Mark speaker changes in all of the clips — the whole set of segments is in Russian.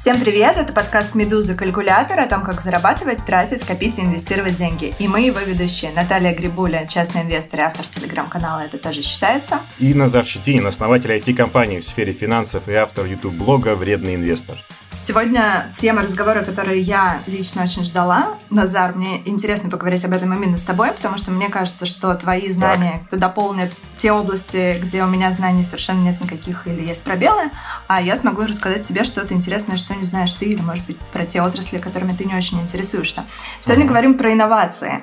Speaker 1: Всем привет! Это подкаст «Медуза. Калькулятор» о том, как зарабатывать, тратить, копить и инвестировать деньги. И мы его ведущие. Наталья Грибуля, частный инвестор и автор телеграм-канала «Это тоже считается».
Speaker 2: И Назар Щетинин, основатель IT-компании в сфере финансов и автор YouTube-блога «Вредный инвестор».
Speaker 1: Сегодня тема разговора, которую я лично очень ждала. Назар, мне интересно поговорить об этом именно с тобой, потому что мне кажется, что твои знания так. дополнят те области, где у меня знаний совершенно нет никаких или есть пробелы, а я смогу рассказать тебе что-то интересное, что не знаешь ты, или, может быть, про те отрасли, которыми ты не очень интересуешься. Сегодня mm-hmm. говорим про инновации.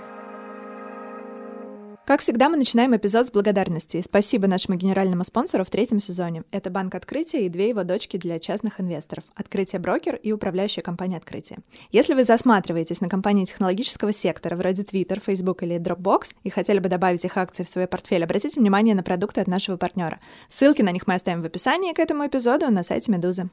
Speaker 1: Как всегда, мы начинаем эпизод с благодарности. Спасибо нашему генеральному спонсору в третьем сезоне. Это Банк Открытия и две его дочки для частных инвесторов. Открытие Брокер и управляющая компания Открытия. Если вы засматриваетесь на компании технологического сектора вроде Twitter, Facebook или Dropbox и хотели бы добавить их акции в свой портфель, обратите внимание на продукты от нашего партнера. Ссылки на них мы оставим в описании к этому эпизоду на сайте Медузы.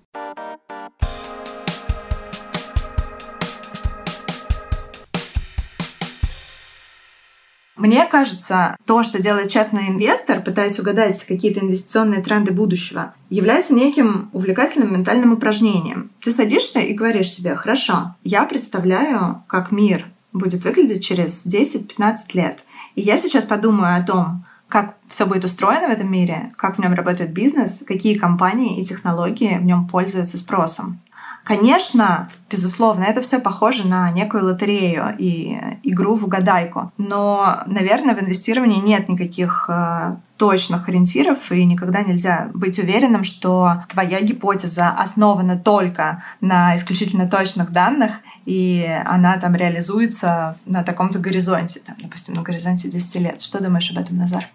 Speaker 1: Мне кажется, то, что делает частный инвестор, пытаясь угадать какие-то инвестиционные тренды будущего, является неким увлекательным ментальным упражнением. Ты садишься и говоришь себе, хорошо, я представляю, как мир будет выглядеть через 10-15 лет. И я сейчас подумаю о том, как все будет устроено в этом мире, как в нем работает бизнес, какие компании и технологии в нем пользуются спросом. Конечно, безусловно, это все похоже на некую лотерею и игру в угадайку. Но, наверное, в инвестировании нет никаких э, точных ориентиров, и никогда нельзя быть уверенным, что твоя гипотеза основана только на исключительно точных данных, и она там реализуется на таком-то горизонте, там, допустим, на горизонте 10 лет. Что думаешь об этом, Назар?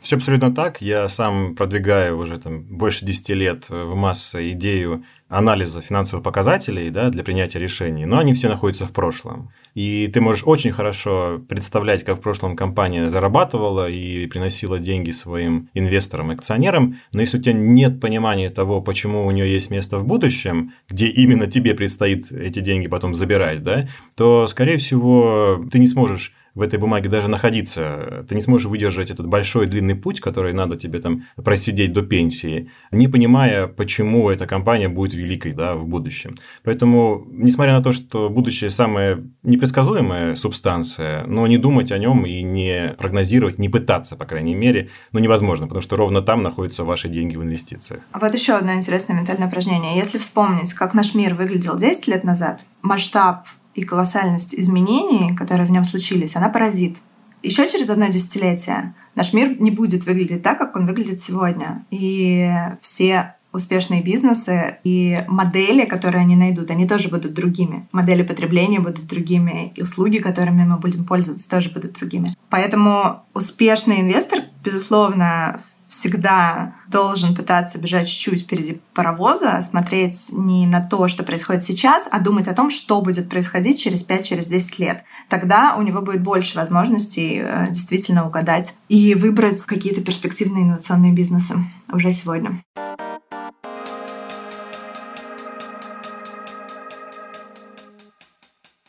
Speaker 2: Все абсолютно так. Я сам продвигаю уже там, больше 10 лет в массы идею анализа финансовых показателей да, для принятия решений, но они все находятся в прошлом. И ты можешь очень хорошо представлять, как в прошлом компания зарабатывала и приносила деньги своим инвесторам, акционерам, но если у тебя нет понимания того, почему у нее есть место в будущем, где именно тебе предстоит эти деньги потом забирать, да, то, скорее всего, ты не сможешь в этой бумаге даже находиться, ты не сможешь выдержать этот большой длинный путь, который надо тебе там просидеть до пенсии, не понимая, почему эта компания будет великой да, в будущем. Поэтому, несмотря на то, что будущее самая непредсказуемая субстанция, но не думать о нем и не прогнозировать, не пытаться, по крайней мере, ну, невозможно, потому что ровно там находятся ваши деньги в инвестициях.
Speaker 1: Вот еще одно интересное ментальное упражнение. Если вспомнить, как наш мир выглядел 10 лет назад, масштаб и колоссальность изменений, которые в нем случились, она поразит. Еще через одно десятилетие наш мир не будет выглядеть так, как он выглядит сегодня. И все успешные бизнесы и модели, которые они найдут, они тоже будут другими. Модели потребления будут другими, и услуги, которыми мы будем пользоваться, тоже будут другими. Поэтому успешный инвестор, безусловно, всегда должен пытаться бежать чуть-чуть впереди паровоза, смотреть не на то, что происходит сейчас, а думать о том, что будет происходить через 5-10 через лет. Тогда у него будет больше возможностей э, действительно угадать и выбрать какие-то перспективные инновационные бизнесы уже сегодня.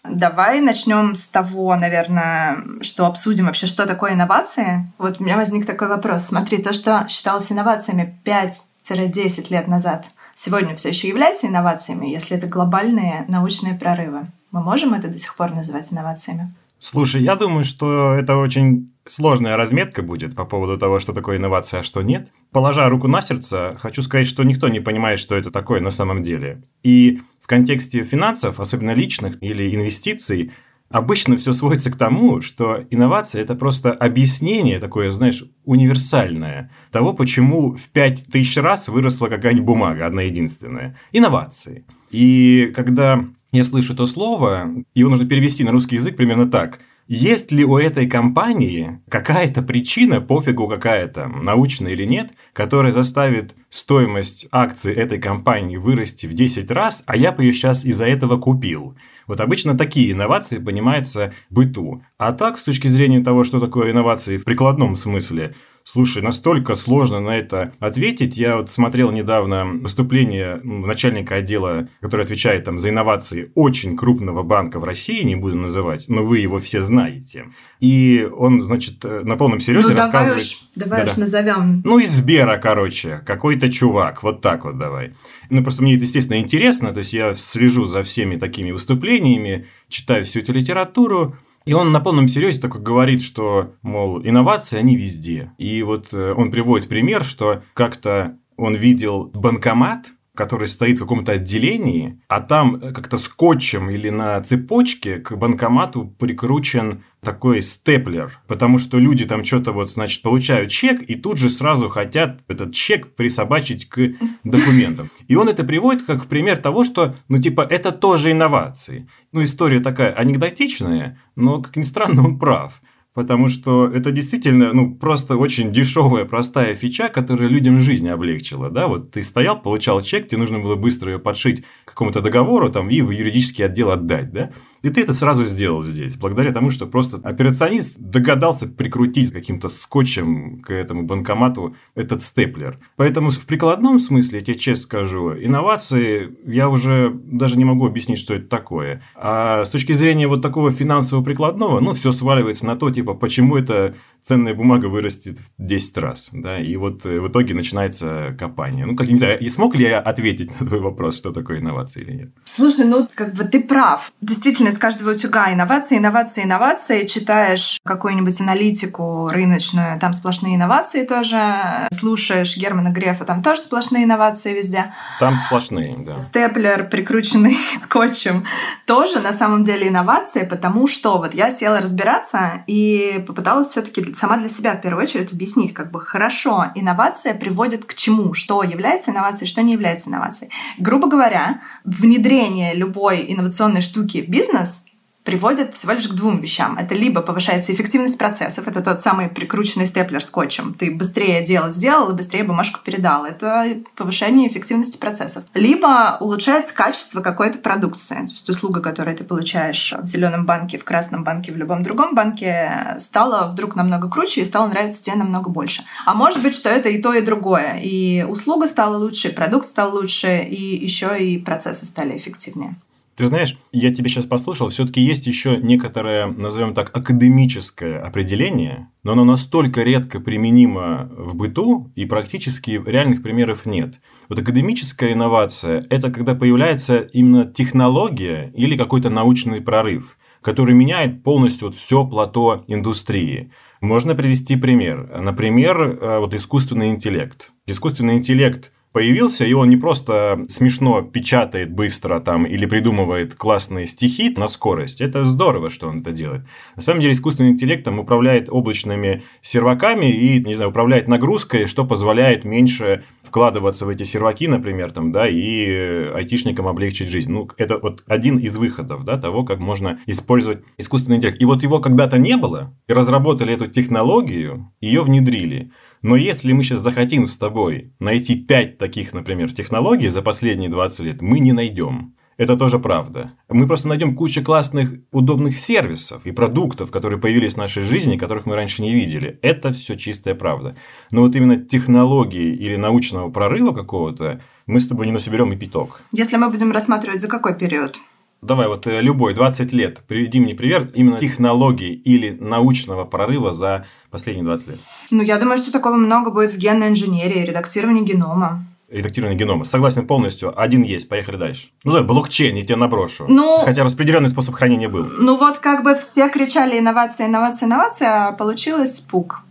Speaker 1: Давай начнем с того, наверное, что обсудим вообще, что такое инновации. Вот у меня возник такой вопрос. Смотри, то, что считалось инновациями 5-10 лет назад, сегодня все еще является инновациями, если это глобальные научные прорывы. Мы можем это до сих пор называть инновациями?
Speaker 2: Слушай, я думаю, что это очень сложная разметка будет по поводу того, что такое инновация, а что нет. Положа руку на сердце, хочу сказать, что никто не понимает, что это такое на самом деле. И в контексте финансов, особенно личных или инвестиций, обычно все сводится к тому, что инновация – это просто объяснение такое, знаешь, универсальное того, почему в пять тысяч раз выросла какая-нибудь бумага, одна единственная. Инновации. И когда я слышу это слово, его нужно перевести на русский язык примерно так. Есть ли у этой компании какая-то причина, пофигу какая-то, научная или нет, которая заставит стоимость акций этой компании вырасти в 10 раз, а я бы ее сейчас из-за этого купил? Вот обычно такие инновации понимаются быту. А так, с точки зрения того, что такое инновации в прикладном смысле, Слушай, настолько сложно на это ответить. Я вот смотрел недавно выступление начальника отдела, который отвечает там за инновации очень крупного банка в России, не буду называть, но вы его все знаете. И он, значит, на полном серьезе ну, рассказывает...
Speaker 1: Давай уж, давай да, уж назовем.
Speaker 2: Ну, из Сбера, короче. Какой-то чувак, вот так вот давай. Ну, просто мне это, естественно, интересно, то есть я слежу за всеми такими выступлениями, читаю всю эту литературу, и он на полном серьезе такой говорит, что, мол, инновации, они везде. И вот э, он приводит пример, что как-то он видел банкомат, который стоит в каком-то отделении, а там как-то скотчем или на цепочке к банкомату прикручен такой степлер, потому что люди там что-то вот, значит, получают чек и тут же сразу хотят этот чек присобачить к документам. И он это приводит как в пример того, что, ну, типа, это тоже инновации. Ну, история такая анекдотичная, но, как ни странно, он прав потому что это действительно, ну, просто очень дешевая, простая фича, которая людям жизнь облегчила, да, вот ты стоял, получал чек, тебе нужно было быстро ее подшить к какому-то договору там и в юридический отдел отдать, да, и ты это сразу сделал здесь, благодаря тому, что просто операционист догадался прикрутить каким-то скотчем к этому банкомату этот степлер. Поэтому в прикладном смысле, я тебе честно скажу, инновации я уже даже не могу объяснить, что это такое. А с точки зрения вот такого финансового прикладного, ну, все сваливается на то, типа, почему это ценная бумага вырастет в 10 раз, да, и вот э, в итоге начинается копание. Ну, как, не знаю, и смог ли я ответить на твой вопрос, что такое инновации или нет?
Speaker 1: Слушай, ну, как бы ты прав. Действительно, из каждого утюга инновации, инновации, инновации. Читаешь какую-нибудь аналитику рыночную, там сплошные инновации тоже. Слушаешь Германа Грефа, там тоже сплошные инновации везде.
Speaker 2: Там сплошные, да.
Speaker 1: Степлер, прикрученный скотчем, тоже на самом деле инновации, потому что вот я села разбираться и попыталась все таки сама для себя в первую очередь объяснить, как бы хорошо, инновация приводит к чему, что является инновацией, что не является инновацией. Грубо говоря, внедрение любой инновационной штуки в бизнес приводит всего лишь к двум вещам. Это либо повышается эффективность процессов, это тот самый прикрученный степлер скотчем. Ты быстрее дело сделал и быстрее бумажку передал. Это повышение эффективности процессов. Либо улучшается качество какой-то продукции. То есть услуга, которую ты получаешь в зеленом банке, в красном банке, в любом другом банке, стала вдруг намного круче и стала нравиться тебе намного больше. А может быть, что это и то, и другое. И услуга стала лучше, и продукт стал лучше, и еще и процессы стали эффективнее.
Speaker 2: Ты знаешь, я тебя сейчас послушал, все-таки есть еще некоторое, назовем так, академическое определение, но оно настолько редко применимо в быту, и практически реальных примеров нет. Вот академическая инновация – это когда появляется именно технология или какой-то научный прорыв, который меняет полностью вот все плато индустрии. Можно привести пример. Например, э, вот искусственный интеллект. Искусственный интеллект – появился, и он не просто смешно печатает быстро там или придумывает классные стихи на скорость. Это здорово, что он это делает. На самом деле искусственный интеллект там управляет облачными серваками и, не знаю, управляет нагрузкой, что позволяет меньше вкладываться в эти серваки, например, там, да, и айтишникам облегчить жизнь. Ну, это вот один из выходов, да, того, как можно использовать искусственный интеллект. И вот его когда-то не было, и разработали эту технологию, ее внедрили. Но если мы сейчас захотим с тобой найти 5 таких, например, технологий за последние 20 лет, мы не найдем. Это тоже правда. Мы просто найдем кучу классных, удобных сервисов и продуктов, которые появились в нашей жизни, которых мы раньше не видели. Это все чистая правда. Но вот именно технологии или научного прорыва какого-то мы с тобой не насоберем и пяток.
Speaker 1: Если мы будем рассматривать за какой период?
Speaker 2: Давай вот э, любой, 20 лет, приведи мне пример именно технологии или научного прорыва за последние 20 лет.
Speaker 1: Ну, я думаю, что такого много будет в генной инженерии, редактировании генома.
Speaker 2: Редактирование генома. Согласен полностью. Один есть. Поехали дальше. Ну да, блокчейн, я тебе наброшу. Ну, Хотя распределенный способ хранения был.
Speaker 1: Ну вот как бы все кричали инновация, инновация, инновация, а получилось пук.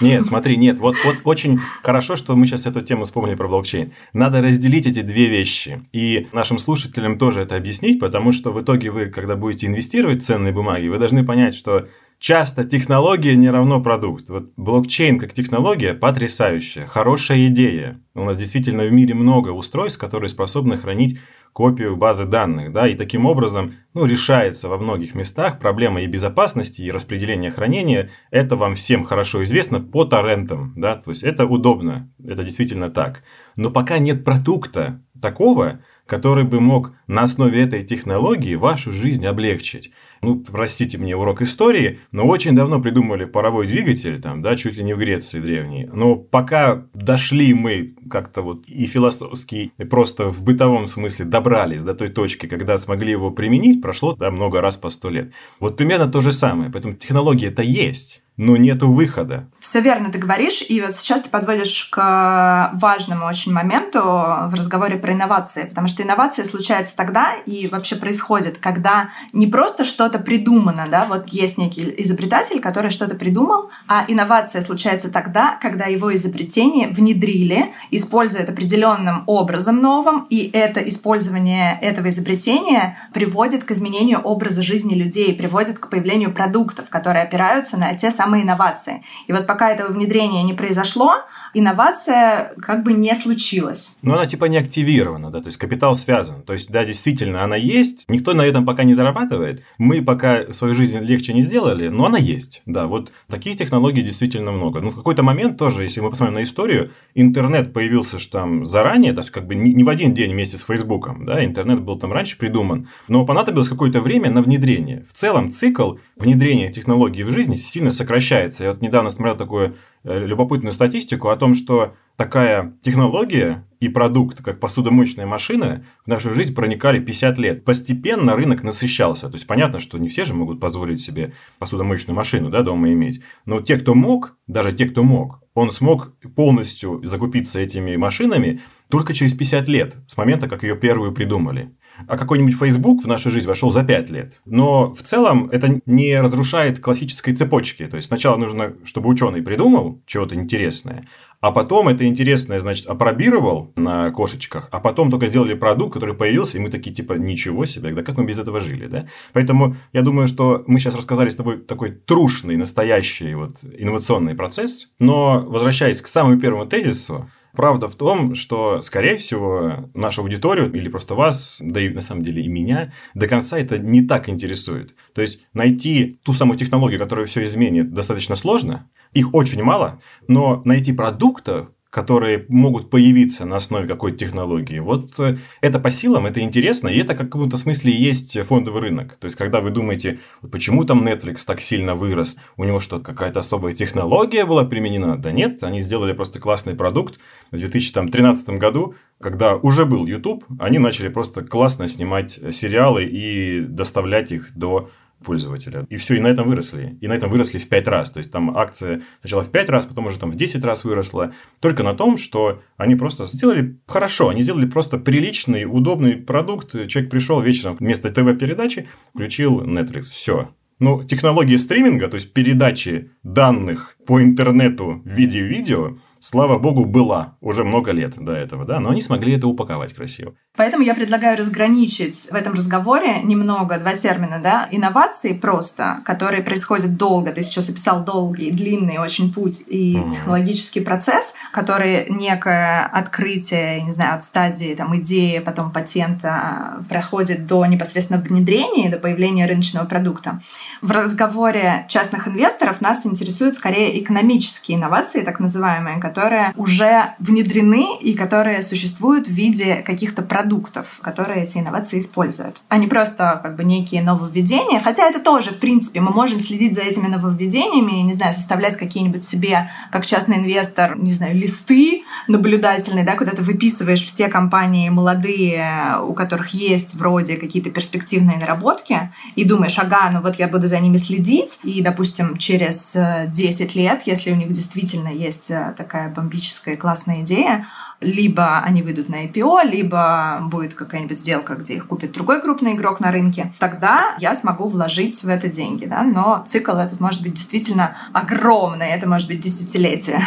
Speaker 2: Нет, смотри, нет, вот, вот очень хорошо, что мы сейчас эту тему вспомнили про блокчейн. Надо разделить эти две вещи. И нашим слушателям тоже это объяснить, потому что в итоге вы, когда будете инвестировать в ценные бумаги, вы должны понять, что часто технология не равно продукт. Вот блокчейн как технология потрясающая, хорошая идея. У нас действительно в мире много устройств, которые способны хранить копию базы данных, да, и таким образом, ну, решается во многих местах проблема и безопасности, и распределения хранения, это вам всем хорошо известно по торрентам, да, то есть это удобно, это действительно так. Но пока нет продукта такого, который бы мог на основе этой технологии вашу жизнь облегчить. Ну, простите мне урок истории, но очень давно придумали паровой двигатель, там, да, чуть ли не в Греции древней. Но пока дошли мы как-то вот и философски, и просто в бытовом смысле добрались до той точки, когда смогли его применить, прошло да, много раз по сто лет. Вот примерно то же самое. Поэтому технология это есть но нету выхода.
Speaker 1: Все верно ты говоришь, и вот сейчас ты подводишь к важному очень моменту в разговоре про инновации, потому что инновация случается тогда и вообще происходит, когда не просто что-то придумано, да, вот есть некий изобретатель, который что-то придумал, а инновация случается тогда, когда его изобретение внедрили, используют определенным образом новым, и это использование этого изобретения приводит к изменению образа жизни людей, приводит к появлению продуктов, которые опираются на те самые самые инновации. И вот пока этого внедрения не произошло, инновация как бы не случилась.
Speaker 2: Но она типа не активирована, да, то есть капитал связан. То есть, да, действительно, она есть, никто на этом пока не зарабатывает. Мы пока свою жизнь легче не сделали, но она есть. Да, вот таких технологий действительно много. Ну, в какой-то момент тоже, если мы посмотрим на историю, интернет появился же там заранее, есть как бы не в один день вместе с Фейсбуком, да, интернет был там раньше придуман, но понадобилось какое-то время на внедрение. В целом цикл внедрения технологий в жизнь сильно сокращается сокращается. Я вот недавно смотрел такую э, любопытную статистику о том, что такая технология и продукт, как посудомоечная машина, в нашу жизнь проникали 50 лет. Постепенно рынок насыщался. То есть, понятно, что не все же могут позволить себе посудомоечную машину да, дома иметь. Но те, кто мог, даже те, кто мог, он смог полностью закупиться этими машинами только через 50 лет, с момента, как ее первую придумали. А какой-нибудь Facebook в нашу жизнь вошел за 5 лет. Но в целом это не разрушает классической цепочки. То есть сначала нужно, чтобы ученый придумал чего-то интересное, а потом это интересное, значит, опробировал на кошечках, а потом только сделали продукт, который появился, и мы такие, типа, ничего себе, да как мы без этого жили, да? Поэтому я думаю, что мы сейчас рассказали с тобой такой трушный, настоящий вот инновационный процесс, но возвращаясь к самому первому тезису, Правда в том, что, скорее всего, нашу аудиторию или просто вас, да и на самом деле и меня, до конца это не так интересует. То есть найти ту самую технологию, которая все изменит, достаточно сложно. Их очень мало, но найти продукта, которые могут появиться на основе какой-то технологии. Вот э, это по силам, это интересно, и это в каком-то смысле и есть фондовый рынок. То есть, когда вы думаете, почему там Netflix так сильно вырос, у него что, какая-то особая технология была применена? Да нет, они сделали просто классный продукт. В 2013 году, когда уже был YouTube, они начали просто классно снимать сериалы и доставлять их до пользователя. И все, и на этом выросли. И на этом выросли в 5 раз. То есть, там акция сначала в 5 раз, потом уже там в 10 раз выросла. Только на том, что они просто сделали хорошо. Они сделали просто приличный, удобный продукт. Человек пришел вечером вместо ТВ-передачи, включил Netflix. Все. Но технология стриминга, то есть передачи данных по интернету в виде видео, слава богу, была уже много лет до этого, да, но они смогли это упаковать красиво.
Speaker 1: Поэтому я предлагаю разграничить в этом разговоре немного два термина, да, инновации просто, которые происходят долго, ты сейчас описал долгий, длинный очень путь и mm-hmm. технологический процесс, который некое открытие, не знаю, от стадии там идеи, потом патента проходит до непосредственно внедрения, до появления рыночного продукта. В разговоре частных инвесторов нас интересуют скорее экономические инновации, так называемые, которые уже внедрены и которые существуют в виде каких-то продуктов, которые эти инновации используют. А не просто как бы некие нововведения, хотя это тоже, в принципе, мы можем следить за этими нововведениями, не знаю, составлять какие-нибудь себе, как частный инвестор, не знаю, листы наблюдательные, да, куда ты выписываешь все компании молодые, у которых есть вроде какие-то перспективные наработки, и думаешь, ага, ну вот я буду за ними следить, и, допустим, через 10 лет, если у них действительно есть э, такая такая бомбическая классная идея, либо они выйдут на IPO, либо будет какая-нибудь сделка, где их купит другой крупный игрок на рынке, тогда я смогу вложить в это деньги. Да? Но цикл этот может быть действительно огромный, это может быть десятилетие.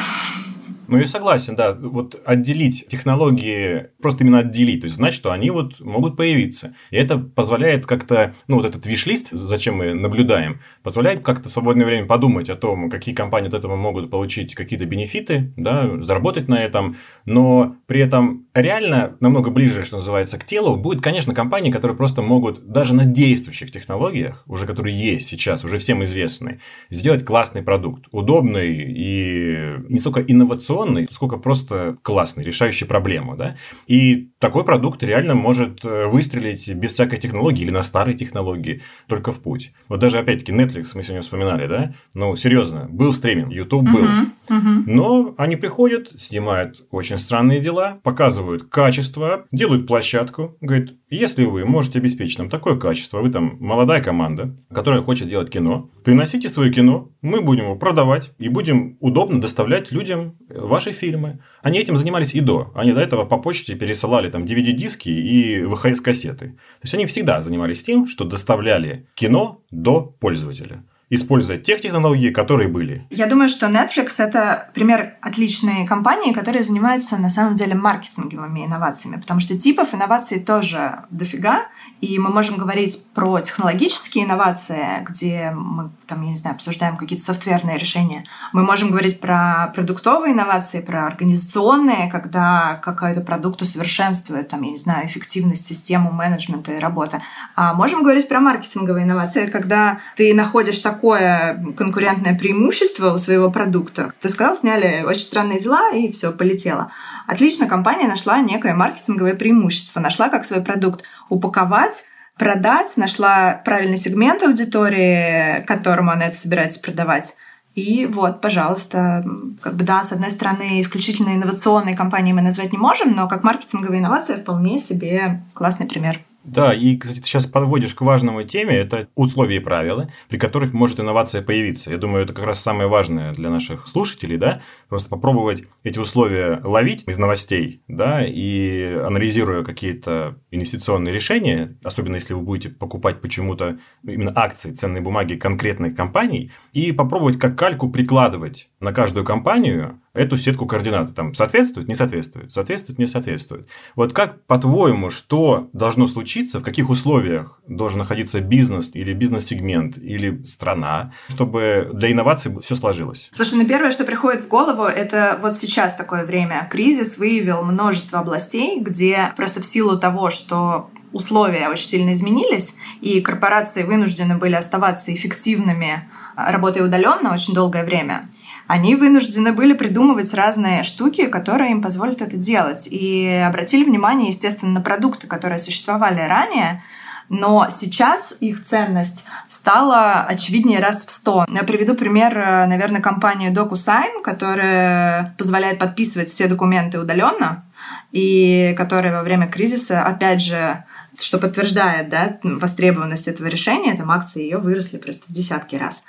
Speaker 2: Ну, я согласен, да. Вот отделить технологии, просто именно отделить, то есть знать, что они вот могут появиться. И это позволяет как-то, ну, вот этот виш-лист, зачем мы наблюдаем, позволяет как-то в свободное время подумать о том, какие компании от этого могут получить какие-то бенефиты, да, заработать на этом, но при этом реально намного ближе, что называется, к телу будет, конечно, компании, которые просто могут даже на действующих технологиях, уже которые есть сейчас, уже всем известны, сделать классный продукт, удобный и не только инновационный, инновационный, сколько просто классный, решающий проблему, да. И такой продукт реально может э, выстрелить без всякой технологии или на старой технологии, только в путь. Вот даже, опять-таки, Netflix мы сегодня вспоминали, да? Ну, серьезно, был стриминг, YouTube был. Uh-huh, uh-huh. Но они приходят, снимают очень странные дела, показывают качество, делают площадку, говорят, если вы можете обеспечить нам такое качество, вы там молодая команда, которая хочет делать кино, приносите свое кино, мы будем его продавать и будем удобно доставлять людям ваши фильмы. Они этим занимались и до. Они до этого по почте пересылали там DVD-диски и VHS-кассеты. То есть они всегда занимались тем, что доставляли кино до пользователя используя тех технологий, которые были.
Speaker 1: Я думаю, что Netflix — это пример отличной компании, которая занимается на самом деле маркетинговыми инновациями, потому что типов инноваций тоже дофига, и мы можем говорить про технологические инновации, где мы, там, я не знаю, обсуждаем какие-то софтверные решения. Мы можем говорить про продуктовые инновации, про организационные, когда какой-то продукт усовершенствует, там, я не знаю, эффективность системы менеджмента и работы. А можем говорить про маркетинговые инновации, когда ты находишь так такое конкурентное преимущество у своего продукта. Ты сказал, сняли очень странные дела, и все, полетело. Отлично, компания нашла некое маркетинговое преимущество, нашла, как свой продукт упаковать, продать, нашла правильный сегмент аудитории, которому она это собирается продавать. И вот, пожалуйста, как бы да, с одной стороны, исключительно инновационной компанией мы назвать не можем, но как маркетинговая инновация вполне себе классный пример.
Speaker 2: Да, и, кстати, ты сейчас подводишь к важному теме, это условия и правила, при которых может инновация появиться. Я думаю, это как раз самое важное для наших слушателей, да, просто попробовать эти условия ловить из новостей, да, и анализируя какие-то инвестиционные решения, особенно если вы будете покупать почему-то именно акции, ценные бумаги конкретных компаний, и попробовать как кальку прикладывать на каждую компанию эту сетку координат. Там соответствует, не соответствует, соответствует, не соответствует. Вот как, по-твоему, что должно случиться, в каких условиях должен находиться бизнес или бизнес-сегмент или страна, чтобы для инноваций все сложилось?
Speaker 1: Слушай, ну первое, что приходит в голову, это вот сейчас такое время. Кризис выявил множество областей, где просто в силу того, что условия очень сильно изменились, и корпорации вынуждены были оставаться эффективными, работая удаленно очень долгое время они вынуждены были придумывать разные штуки, которые им позволят это делать. И обратили внимание, естественно, на продукты, которые существовали ранее, но сейчас их ценность стала очевиднее раз в сто. Я приведу пример, наверное, компании DocuSign, которая позволяет подписывать все документы удаленно и которая во время кризиса, опять же, что подтверждает да, востребованность этого решения, там акции ее выросли просто в десятки раз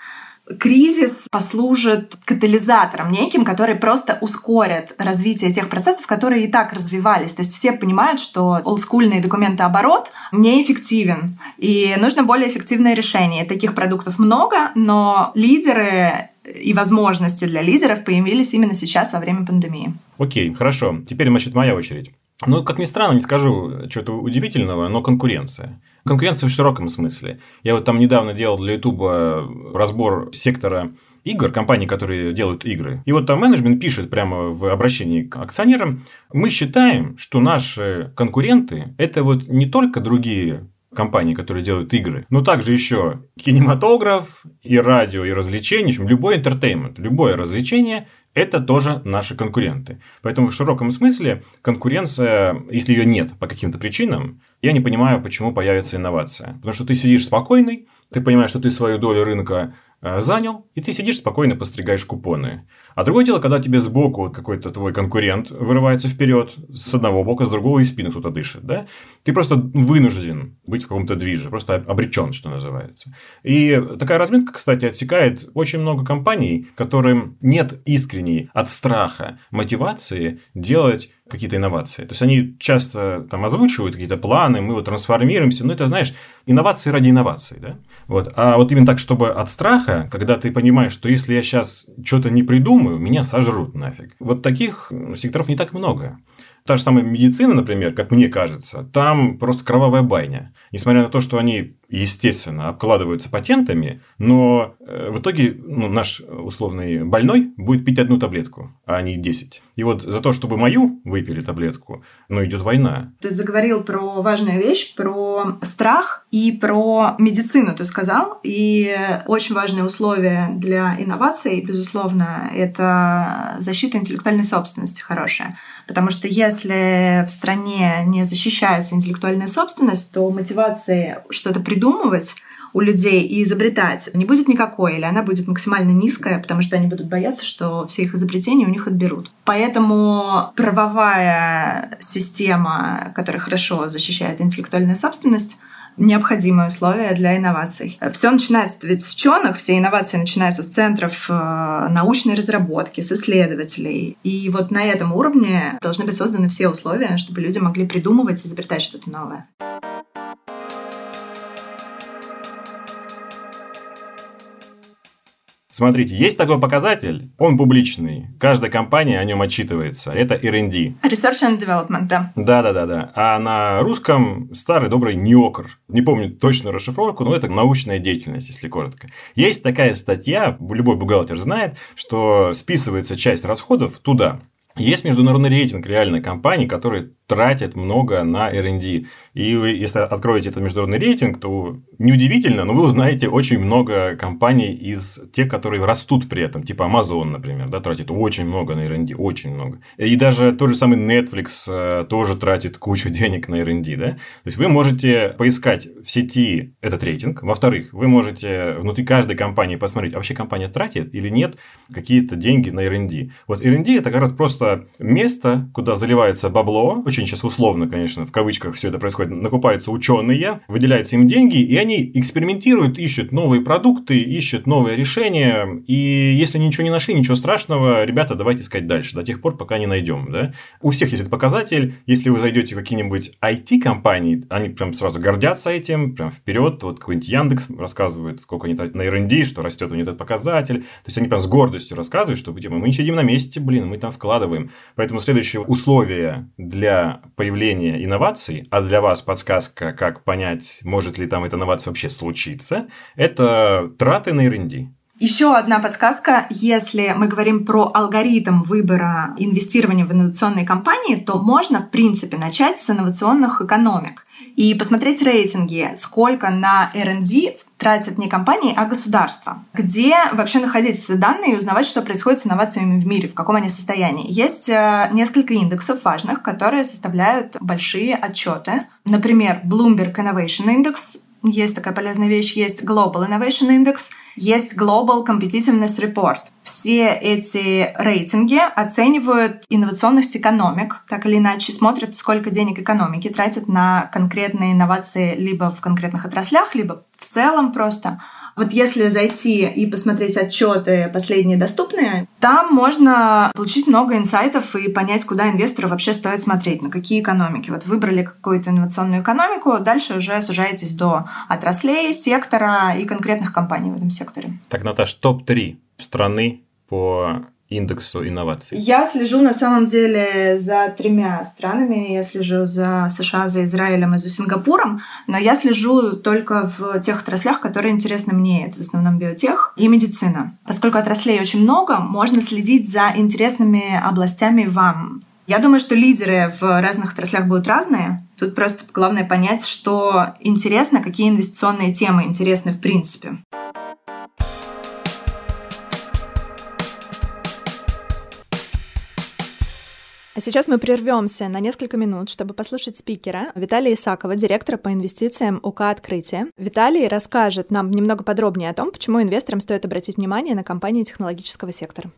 Speaker 1: кризис послужит катализатором неким, который просто ускорит развитие тех процессов, которые и так развивались. То есть все понимают, что олдскульный документооборот неэффективен, и нужно более эффективное решение. Таких продуктов много, но лидеры и возможности для лидеров появились именно сейчас во время пандемии.
Speaker 2: Окей, хорошо. Теперь, значит, моя очередь. Ну, как ни странно, не скажу чего-то удивительного, но конкуренция. Конкуренция в широком смысле. Я вот там недавно делал для Ютуба разбор сектора игр, компаний, которые делают игры. И вот там менеджмент пишет прямо в обращении к акционерам, мы считаем, что наши конкуренты – это вот не только другие компании, которые делают игры, но также еще кинематограф и радио, и развлечения, в общем, любой интертеймент, любое развлечение – это тоже наши конкуренты. Поэтому в широком смысле конкуренция, если ее нет по каким-то причинам, я не понимаю, почему появится инновация. Потому что ты сидишь спокойный, ты понимаешь, что ты свою долю рынка занял, и ты сидишь спокойно постригаешь купоны. А другое дело, когда тебе сбоку какой-то твой конкурент вырывается вперед, с одного бока, с другого и спину кто-то дышит, да? Ты просто вынужден быть в каком-то движе, просто обречен, что называется. И такая разметка, кстати, отсекает очень много компаний, которым нет искренней от страха мотивации делать какие-то инновации. То есть они часто там озвучивают какие-то планы, мы вот трансформируемся, но это, знаешь, инновации ради инноваций, да? Вот. А вот именно так, чтобы от страха, когда ты понимаешь, что если я сейчас что-то не придумаю, меня сожрут нафиг. Вот таких секторов не так много. Та же самая медицина, например, как мне кажется, там просто кровавая байня. Несмотря на то, что они, естественно, обкладываются патентами, но э, в итоге ну, наш условный больной будет пить одну таблетку, а не 10. И вот за то, чтобы мою выпили таблетку, ну, идет война.
Speaker 1: Ты заговорил про важную вещь, про страх И про медицину ты сказал. И очень важное условие для инноваций, безусловно, это защита интеллектуальной собственности хорошая. Потому что если в стране не защищается интеллектуальная собственность, то мотивации что-то придумывать у людей и изобретать не будет никакой, или она будет максимально низкая, потому что они будут бояться, что все их изобретения у них отберут. Поэтому правовая система, которая хорошо защищает интеллектуальную собственность, необходимое условие для инноваций. Все начинается ведь с ученых, все инновации начинаются с центров э, научной разработки, с исследователей. И вот на этом уровне должны быть созданы все условия, чтобы люди могли придумывать, изобретать что-то новое.
Speaker 2: Смотрите, есть такой показатель, он публичный, каждая компания о нем отчитывается, это R&D.
Speaker 1: Research and Development, да.
Speaker 2: Да-да-да. А на русском старый добрый НИОКР. Не помню точную расшифровку, но это научная деятельность, если коротко. Есть такая статья, любой бухгалтер знает, что списывается часть расходов туда. Есть международный рейтинг реально компаний, которые тратят много на R&D. И вы, если откроете этот международный рейтинг, то неудивительно, но вы узнаете очень много компаний из тех, которые растут при этом. Типа Amazon, например, да, тратит очень много на R&D, очень много. И даже тот же самый Netflix э, тоже тратит кучу денег на R&D, да. То есть, вы можете поискать в сети этот рейтинг. Во-вторых, вы можете внутри каждой компании посмотреть, а вообще компания тратит или нет какие-то деньги на R&D. Вот R&D это как раз просто место, куда заливается бабло, очень сейчас условно, конечно, в кавычках все это происходит, накупаются ученые, выделяются им деньги, и они экспериментируют, ищут новые продукты, ищут новые решения, и если ничего не нашли, ничего страшного, ребята, давайте искать дальше, до тех пор, пока не найдем. Да? У всех есть этот показатель, если вы зайдете в какие-нибудь IT-компании, они прям сразу гордятся этим, прям вперед, вот какой-нибудь Яндекс рассказывает, сколько они тратят на R&D, что растет у них этот показатель, то есть они прям с гордостью рассказывают, что типа, мы не сидим на месте, блин, мы там вкладываем. Поэтому следующее условие для появления инноваций, а для вас подсказка, как понять, может ли там эта инновация вообще случиться, это траты на R&D.
Speaker 1: Еще одна подсказка. Если мы говорим про алгоритм выбора инвестирования в инновационные компании, то можно, в принципе, начать с инновационных экономик и посмотреть рейтинги, сколько на R&D тратят не компании, а государства. Где вообще находить эти данные и узнавать, что происходит с инновациями в мире, в каком они состоянии. Есть э, несколько индексов важных, которые составляют большие отчеты. Например, Bloomberg Innovation Index есть такая полезная вещь, есть Global Innovation Index, есть Global Competitiveness Report. Все эти рейтинги оценивают инновационность экономик, так или иначе смотрят, сколько денег экономики тратят на конкретные инновации либо в конкретных отраслях, либо в целом просто. Вот если зайти и посмотреть отчеты последние доступные, там можно получить много инсайтов и понять, куда инвестору вообще стоит смотреть, на какие экономики. Вот выбрали какую-то инновационную экономику, дальше уже сужаетесь до отраслей, сектора и конкретных компаний в этом секторе.
Speaker 2: Так, Наташ, топ-3 страны по индексу инноваций?
Speaker 1: Я слежу на самом деле за тремя странами. Я слежу за США, за Израилем и за Сингапуром, но я слежу только в тех отраслях, которые интересны мне. Это в основном биотех и медицина. Поскольку отраслей очень много, можно следить за интересными областями вам. Я думаю, что лидеры в разных отраслях будут разные. Тут просто главное понять, что интересно, какие инвестиционные темы интересны в принципе. А сейчас мы прервемся на несколько минут, чтобы послушать спикера Виталия Исакова, директора по инвестициям УК «Открытие». Виталий расскажет нам немного подробнее о том, почему инвесторам стоит обратить внимание на компании технологического сектора.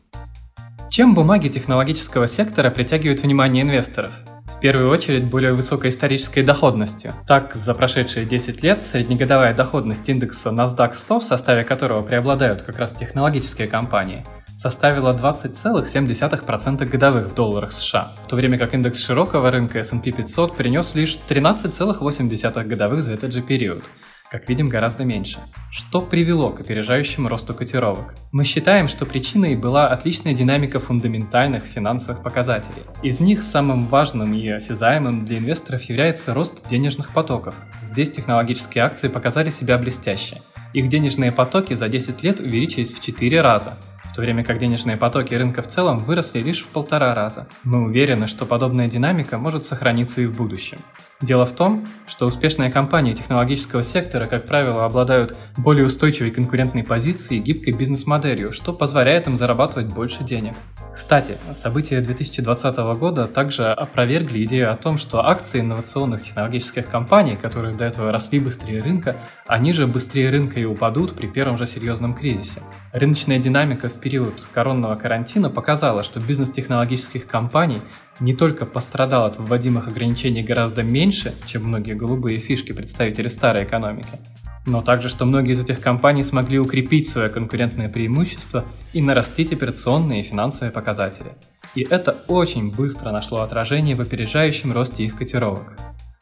Speaker 3: Чем бумаги технологического сектора притягивают внимание инвесторов? В первую очередь более высокой исторической доходностью. Так, за прошедшие 10 лет среднегодовая доходность индекса NASDAQ 100, в составе которого преобладают как раз технологические компании – составила 20,7% годовых в долларах США, в то время как индекс широкого рынка S&P 500 принес лишь 13,8% годовых за этот же период, как видим, гораздо меньше. Что привело к опережающему росту котировок? Мы считаем, что причиной была отличная динамика фундаментальных финансовых показателей. Из них самым важным и осязаемым для инвесторов является рост денежных потоков. Здесь технологические акции показали себя блестяще. Их денежные потоки за 10 лет увеличились в 4 раза – в то время как денежные потоки рынка в целом выросли лишь в полтора раза. Мы уверены, что подобная динамика может сохраниться и в будущем. Дело в том, что успешные компании технологического сектора, как правило, обладают более устойчивой конкурентной позицией и гибкой бизнес-моделью, что позволяет им зарабатывать больше денег. Кстати, события 2020 года также опровергли идею о том, что акции инновационных технологических компаний, которые до этого росли быстрее рынка, они же быстрее рынка и упадут при первом же серьезном кризисе. Рыночная динамика в период коронного карантина показала, что бизнес технологических компаний не только пострадал от вводимых ограничений гораздо меньше, чем многие голубые фишки представители старой экономики, но также, что многие из этих компаний смогли укрепить свое конкурентное преимущество и нарастить операционные и финансовые показатели. И это очень быстро нашло отражение в опережающем росте их котировок.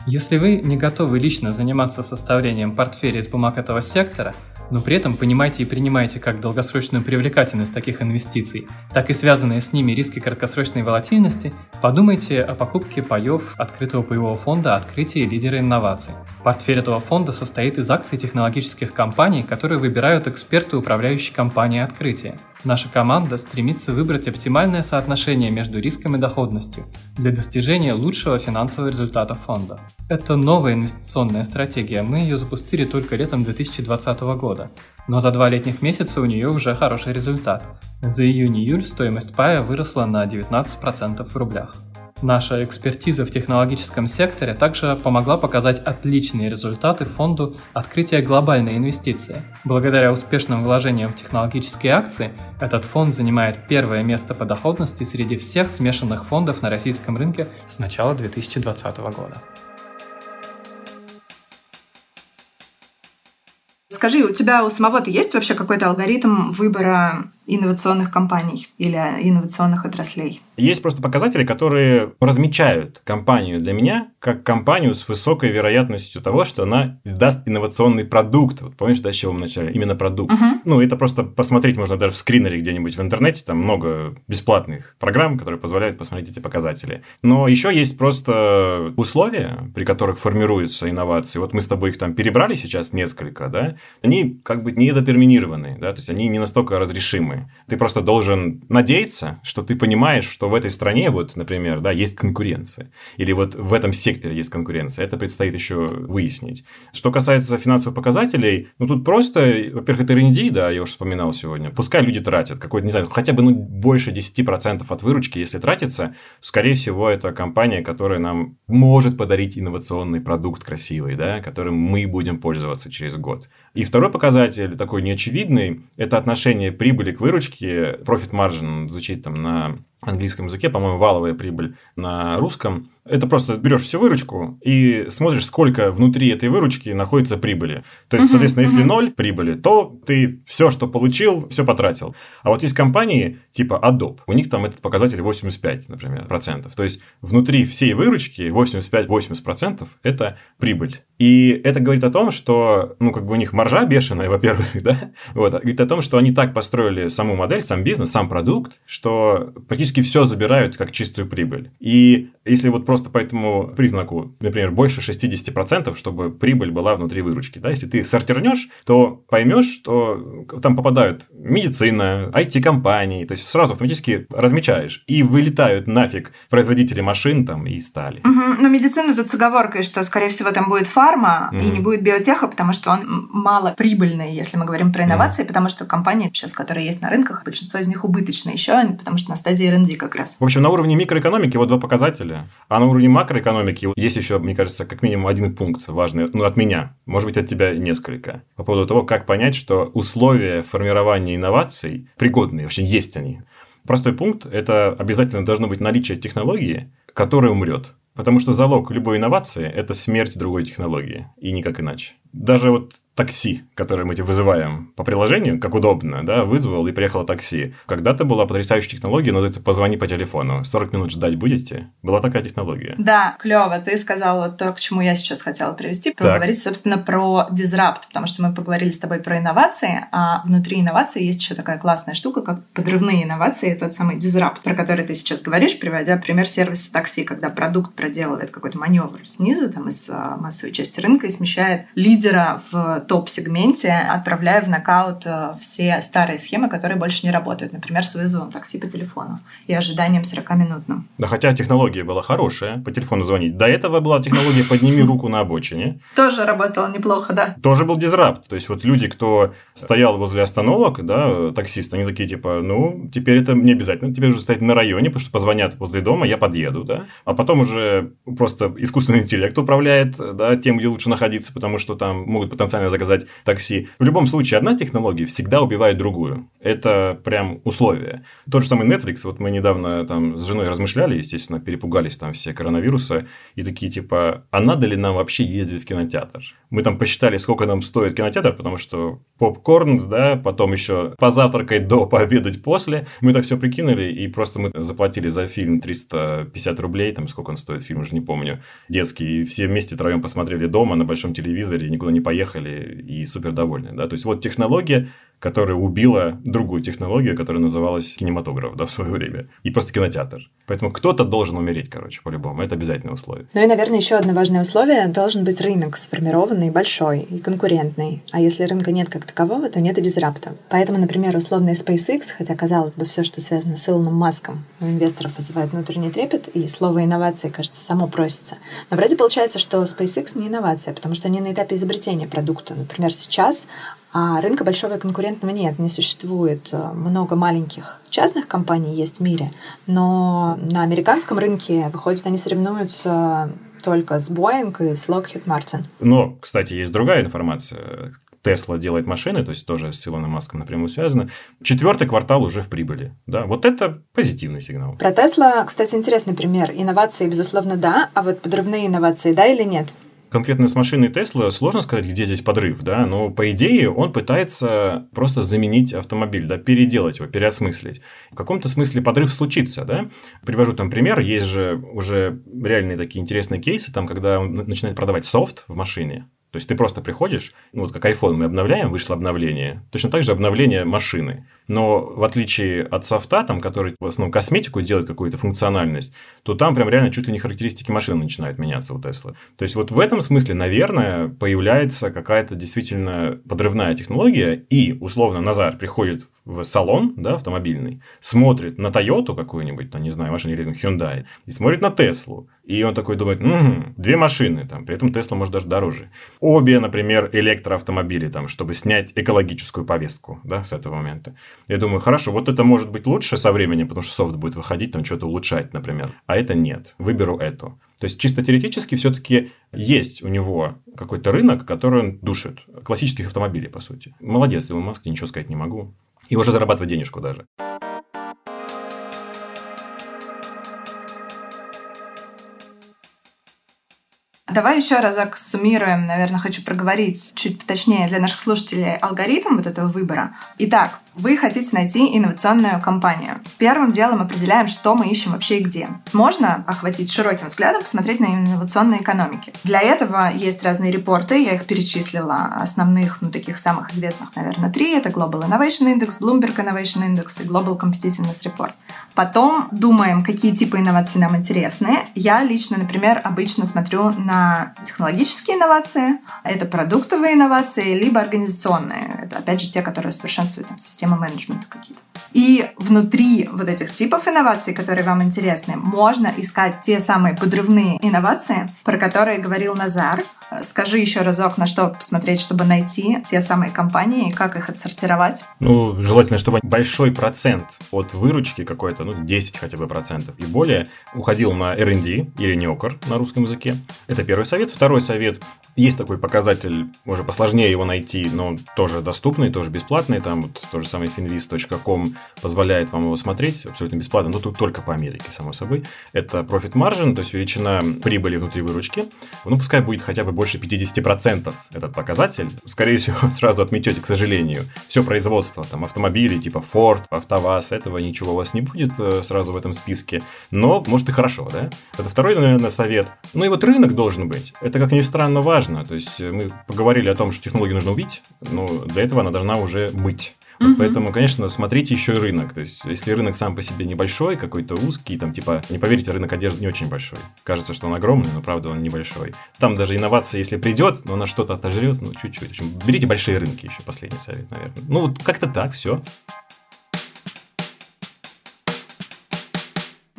Speaker 3: Если вы не готовы лично заниматься составлением портфеля из бумаг этого сектора, но при этом понимаете и принимаете как долгосрочную привлекательность таких инвестиций, так и связанные с ними риски краткосрочной волатильности, подумайте о покупке паев открытого паевого фонда «Открытие лидера инноваций». Портфель этого фонда состоит из акций технологических компаний, которые выбирают эксперты управляющей компании «Открытие». Наша команда стремится выбрать оптимальное соотношение между риском и доходностью для достижения лучшего финансового результата фонда. Это новая инвестиционная стратегия, мы ее запустили только летом 2020 года, но за два летних месяца у нее уже хороший результат. За июнь-июль стоимость пая выросла на 19% в рублях. Наша экспертиза в технологическом секторе также помогла показать отличные результаты фонду открытия глобальной инвестиции. Благодаря успешным вложениям в технологические акции, этот фонд занимает первое место по доходности среди всех смешанных фондов на российском рынке с начала 2020 года.
Speaker 1: Скажи, у тебя у самого-то есть вообще какой-то алгоритм выбора инновационных компаний или инновационных отраслей?
Speaker 2: Есть просто показатели, которые размечают компанию для меня как компанию с высокой вероятностью того, что она даст инновационный продукт. Вот помнишь, да, с чего мы начали? Именно продукт.
Speaker 1: Угу.
Speaker 2: Ну, это просто посмотреть можно даже в скринере где-нибудь в интернете. Там много бесплатных программ, которые позволяют посмотреть эти показатели. Но еще есть просто условия, при которых формируются инновации. Вот мы с тобой их там перебрали сейчас несколько, да? Они как бы не детерминированы, да, то есть они не настолько разрешимы. Ты просто должен надеяться, что ты понимаешь, что в этой стране, вот, например, да, есть конкуренция. Или вот в этом секторе есть конкуренция. Это предстоит еще выяснить. Что касается финансовых показателей, ну, тут просто, во-первых, это R&D, да, я уже вспоминал сегодня. Пускай люди тратят какой-то, не знаю, хотя бы ну, больше 10% от выручки, если тратится, скорее всего, это компания, которая нам может подарить инновационный продукт красивый, да, которым мы будем пользоваться через год. И второй показатель, такой неочевидный, это отношение прибыли к выручке. Profit margin звучит там на английском языке, по-моему, валовая прибыль на русском. Это просто берешь всю выручку и смотришь, сколько внутри этой выручки находится прибыли. То есть, соответственно, если ноль прибыли, то ты все, что получил, все потратил. А вот есть компании типа Adobe, у них там этот показатель 85, например, процентов. То есть, внутри всей выручки 85-80 процентов – это прибыль. И это говорит о том, что, ну, как бы у них маржа бешеная, во-первых, да, вот, говорит о том, что они так построили саму модель, сам бизнес, сам продукт, что практически все забирают как чистую прибыль. И если вот просто по этому признаку, например, больше 60%, чтобы прибыль была внутри выручки, да, если ты сортирнешь, то поймешь, что там попадают медицина, IT-компании, то есть сразу автоматически размечаешь, и вылетают нафиг производители машин там и стали.
Speaker 1: Угу. Но медицина тут с оговоркой, что, скорее всего, там будет фарма угу. и не будет биотеха, потому что он мало прибыльный, если мы говорим про инновации, угу. потому что компании сейчас, которые есть на рынках, большинство из них убыточные еще, потому что на стадии R&D как раз.
Speaker 2: В общем, на уровне микроэкономики вот два показателя, а на уровне макроэкономики есть еще, мне кажется, как минимум один пункт важный, ну, от меня, может быть, от тебя несколько, по поводу того, как понять, что условия формирования инноваций пригодные, вообще есть они. Простой пункт – это обязательно должно быть наличие технологии, которая умрет. Потому что залог любой инновации – это смерть другой технологии, и никак иначе. Даже вот такси, которое мы тебе вызываем по приложению, как удобно, да, вызвал и приехало такси. Когда-то была потрясающая технология, называется «позвони по телефону». 40 минут ждать будете? Была такая технология.
Speaker 1: Да, клево. Ты сказал вот то, к чему я сейчас хотела привести, поговорить, так. собственно, про дизрапт, потому что мы поговорили с тобой про инновации, а внутри инноваций есть еще такая классная штука, как подрывные инновации, тот самый дизрапт, про который ты сейчас говоришь, приводя пример сервиса такси, когда продукт проделывает какой-то маневр снизу, там, из а, массовой части рынка и смещает лидера в топ-сегменте, отправляя в нокаут а, все старые схемы, которые больше не работают. Например, с вызовом такси по телефону и ожиданием 40-минутным.
Speaker 2: Да, хотя технология была хорошая, по телефону звонить. До этого была технология «подними руку на обочине».
Speaker 1: Тоже работала неплохо, да.
Speaker 2: Тоже был дизрапт. То есть, вот люди, кто стоял возле остановок, да, таксисты, они такие, типа, ну, теперь это не обязательно, тебе уже стоять на районе, потому что позвонят возле дома, я подъеду, да. А потом уже просто искусственный интеллект управляет, да, тем, где лучше находиться, потому что там могут потенциально заказать такси. В любом случае, одна технология всегда убивает другую. Это прям условие. Тот же самый Netflix, вот мы недавно там с женой размышляли, естественно, перепугались там все коронавируса, и такие типа, а надо ли нам вообще ездить в кинотеатр? Мы там посчитали, сколько нам стоит кинотеатр, потому что попкорн, да, потом еще позавтракать до, пообедать после. Мы так все прикинули, и просто мы заплатили за фильм 350 рублей, там сколько он стоит, фильм уже не помню, детский, и все вместе троем посмотрели дома на большом телевизоре, никуда не поехали, и супер довольны, да. То есть, вот технология, которая убила другую технологию, которая называлась кинематограф, да, в свое время. И просто кинотеатр. Поэтому кто-то должен умереть, короче, по-любому. Это обязательное условие.
Speaker 1: Ну и, наверное, еще одно важное условие – должен быть рынок сформированный, большой и конкурентный. А если рынка нет как такового, то нет и дизрапта. Поэтому, например, условный SpaceX, хотя, казалось бы, все, что связано с Илоном Маском, у инвесторов вызывает внутренний трепет, и слово инновации, кажется, само просится. Но вроде получается, что SpaceX не инновация, потому что они на этапе изобретения продукта. Например, сейчас а рынка большого и конкурентного нет, не существует. Много маленьких частных компаний есть в мире, но на американском рынке, выходит, они соревнуются только с Boeing и с Lockheed Martin.
Speaker 2: Но, кстати, есть другая информация. Тесла делает машины, то есть тоже с Илоном Маском напрямую связано. Четвертый квартал уже в прибыли. Да, вот это позитивный сигнал.
Speaker 1: Про Тесла, кстати, интересный пример. Инновации, безусловно, да, а вот подрывные инновации, да или нет?
Speaker 2: Конкретно с машиной Тесла сложно сказать, где здесь подрыв, да, но по идее он пытается просто заменить автомобиль, да, переделать его, переосмыслить. В каком-то смысле подрыв случится, да. Привожу там пример, есть же уже реальные такие интересные кейсы, там, когда он начинает продавать софт в машине, то есть ты просто приходишь, ну вот как iPhone мы обновляем, вышло обновление, точно так же обновление машины. Но в отличие от софта, там, который в основном косметику делает какую-то функциональность, то там прям реально чуть ли не характеристики машины начинают меняться у Tesla. То есть вот в этом смысле, наверное, появляется какая-то действительно подрывная технология, и условно Назар приходит в салон да, автомобильный, смотрит на Toyota какую-нибудь, ну, не знаю, машину или Hyundai, и смотрит на Теслу. И он такой думает, угу, две машины, там, при этом Тесла может даже дороже. Обе, например, электроавтомобили, там, чтобы снять экологическую повестку да, с этого момента. Я думаю, хорошо, вот это может быть лучше со временем, потому что софт будет выходить, там что-то улучшать, например. А это нет. Выберу эту. То есть, чисто теоретически все-таки есть у него какой-то рынок, который он душит. Классических автомобилей, по сути. Молодец, Илон Маск, ничего сказать не могу. И уже зарабатывать денежку даже.
Speaker 1: Давай еще разок суммируем, наверное, хочу проговорить чуть точнее для наших слушателей алгоритм вот этого выбора. Итак, вы хотите найти инновационную компанию. Первым делом определяем, что мы ищем вообще и где. Можно охватить широким взглядом, посмотреть на инновационные экономики. Для этого есть разные репорты, я их перечислила, основных, ну, таких самых известных, наверное, три. Это Global Innovation Index, Bloomberg Innovation Index и Global Competitiveness Report. Потом думаем, какие типы инноваций нам интересны. Я лично, например, обычно смотрю на технологические инновации, это продуктовые инновации, либо организационные. Это, опять же, те, которые совершенствуют там, системы менеджмента какие-то. И внутри вот этих типов инноваций, которые вам интересны, можно искать те самые подрывные инновации, про которые говорил Назар. Скажи еще разок, на что посмотреть, чтобы найти те самые компании и как их отсортировать.
Speaker 2: Ну, желательно, чтобы большой процент от выручки какой-то, ну, 10 хотя бы процентов и более, уходил на R&D или неокр на русском языке. Это первый совет. Второй совет. Есть такой показатель, уже посложнее его найти, но тоже доступный, тоже бесплатный. Там вот то же самое finvis.com позволяет вам его смотреть абсолютно бесплатно, но тут только по Америке, само собой. Это profit margin, то есть величина прибыли внутри выручки. Ну, пускай будет хотя бы больше 50% этот показатель. Скорее всего, сразу отметете, к сожалению. Все производство, там, автомобили типа Ford, АвтоВАЗ, этого ничего у вас не будет э, сразу в этом списке. Но, может, и хорошо, да? Это второй, наверное, совет. Ну и вот рынок должен быть. Это, как ни странно, важно. То есть мы поговорили о том, что технологию нужно убить, но для этого она должна уже быть Угу. Поэтому, конечно, смотрите еще и рынок. То есть, если рынок сам по себе небольшой, какой-то узкий, там, типа, не поверите, рынок одежды не очень большой. Кажется, что он огромный, но правда он небольшой. Там даже инновация, если придет, но она что-то отожрет, ну, чуть-чуть. В общем, берите большие рынки еще, последний совет, наверное. Ну, вот как-то так, все.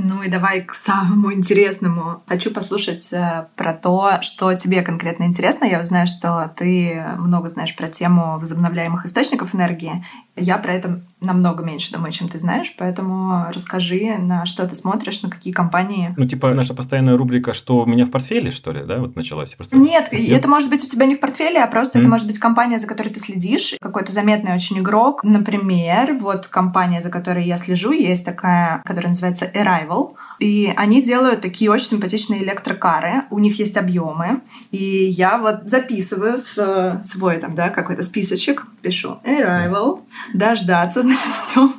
Speaker 1: Ну и давай к самому интересному. Хочу послушать э, про то, что тебе конкретно интересно. Я знаю, что ты много знаешь про тему возобновляемых источников энергии. Я про это намного меньше думаю, чем ты знаешь, поэтому расскажи, на что ты смотришь, на какие компании.
Speaker 2: Ну, типа наша постоянная рубрика «Что у меня в портфеле», что ли, да, вот началась?
Speaker 1: Просто... Нет, Нет, это может быть у тебя не в портфеле, а просто mm. это может быть компания, за которой ты следишь, какой-то заметный очень игрок. Например, вот компания, за которой я слежу, есть такая, которая называется Arrival, и они делают такие очень симпатичные электрокары, у них есть объемы, и я вот записываю в э, свой там, да, какой-то списочек, пишу Arrival, дождаться, все.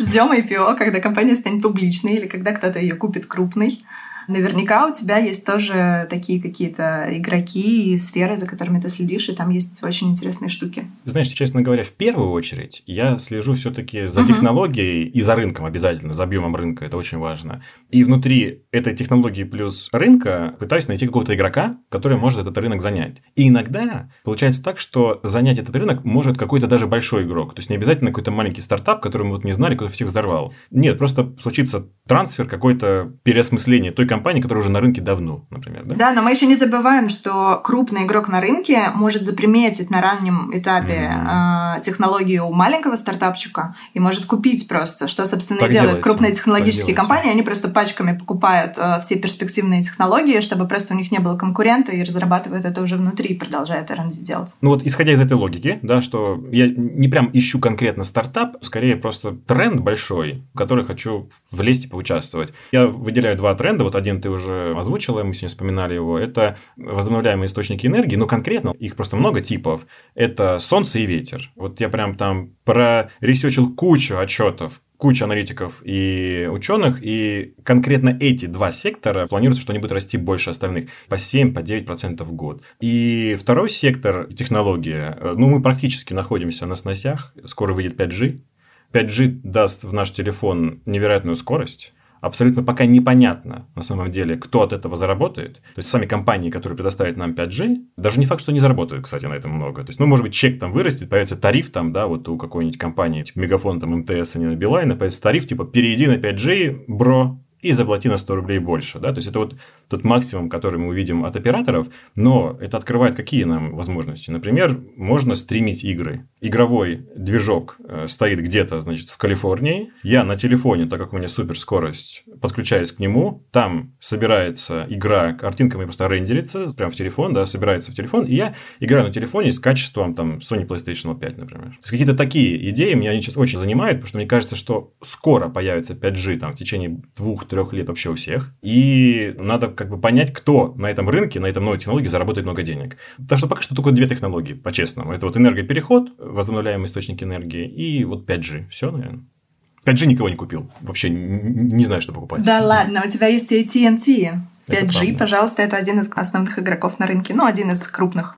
Speaker 1: Ждем IPO, когда компания станет публичной или когда кто-то ее купит крупный. Наверняка у тебя есть тоже такие какие-то игроки и сферы, за которыми ты следишь, и там есть очень интересные штуки.
Speaker 2: Знаешь, честно говоря, в первую очередь я слежу все-таки за uh-huh. технологией и за рынком обязательно, за объемом рынка, это очень важно. И внутри этой технологии плюс рынка пытаюсь найти какого-то игрока, который может этот рынок занять. И иногда получается так, что занять этот рынок может какой-то даже большой игрок. То есть не обязательно какой-то маленький стартап, который мы вот не знали, кто всех взорвал. Нет, просто случится трансфер, какое-то переосмысление той компании, компании, которые уже на рынке давно, например. Да?
Speaker 1: да, но мы еще не забываем, что крупный игрок на рынке может заприметить на раннем этапе mm-hmm. э, технологию маленького стартапчика и может купить просто, что, собственно, так делают делается. крупные технологические компании. Они просто пачками покупают э, все перспективные технологии, чтобы просто у них не было конкурента и разрабатывают это уже внутри и продолжают R&D делать.
Speaker 2: Ну вот, исходя из этой логики, да, что я не прям ищу конкретно стартап, скорее просто тренд большой, в который хочу влезть и поучаствовать. Я выделяю два тренда. Вот один ты уже озвучила, мы сегодня вспоминали его. Это возобновляемые источники энергии, но конкретно их просто много типов. Это солнце и ветер. Вот я прям там проресечил кучу отчетов, куча аналитиков и ученых, и конкретно эти два сектора планируется, что они будут расти больше остальных, по 7-9% по 9% в год. И второй сектор, технология, ну, мы практически находимся на сносях, скоро выйдет 5G. 5G даст в наш телефон невероятную скорость, абсолютно пока непонятно на самом деле, кто от этого заработает. То есть сами компании, которые предоставят нам 5G, даже не факт, что они заработают, кстати, на этом много. То есть, ну, может быть, чек там вырастет, появится тариф там, да, вот у какой-нибудь компании, типа Мегафон, там, МТС, а не на Билайна, появится тариф, типа, перейди на 5G, бро, и заплати на 100 рублей больше. Да? То есть, это вот тот максимум, который мы увидим от операторов, но это открывает какие нам возможности? Например, можно стримить игры. Игровой движок э, стоит где-то, значит, в Калифорнии. Я на телефоне, так как у меня суперскорость, подключаюсь к нему. Там собирается игра, картинками просто рендерится прямо в телефон, да, собирается в телефон. И я играю на телефоне с качеством там Sony PlayStation 5, например. То есть, какие-то такие идеи меня сейчас очень занимают, потому что мне кажется, что скоро появится 5G там, в течение двух-трех лет вообще у всех. И надо как бы понять, кто на этом рынке, на этом новой технологии заработает много денег. Так что пока что только две технологии, по-честному. Это вот энергопереход, возобновляемые источники энергии, и вот 5G. Все, наверное. 5G никого не купил. Вообще не знаю, что покупать.
Speaker 1: Да ладно, у тебя есть AT&T. 5G, пожалуйста, это один из основных игроков на рынке. Ну, один из крупных.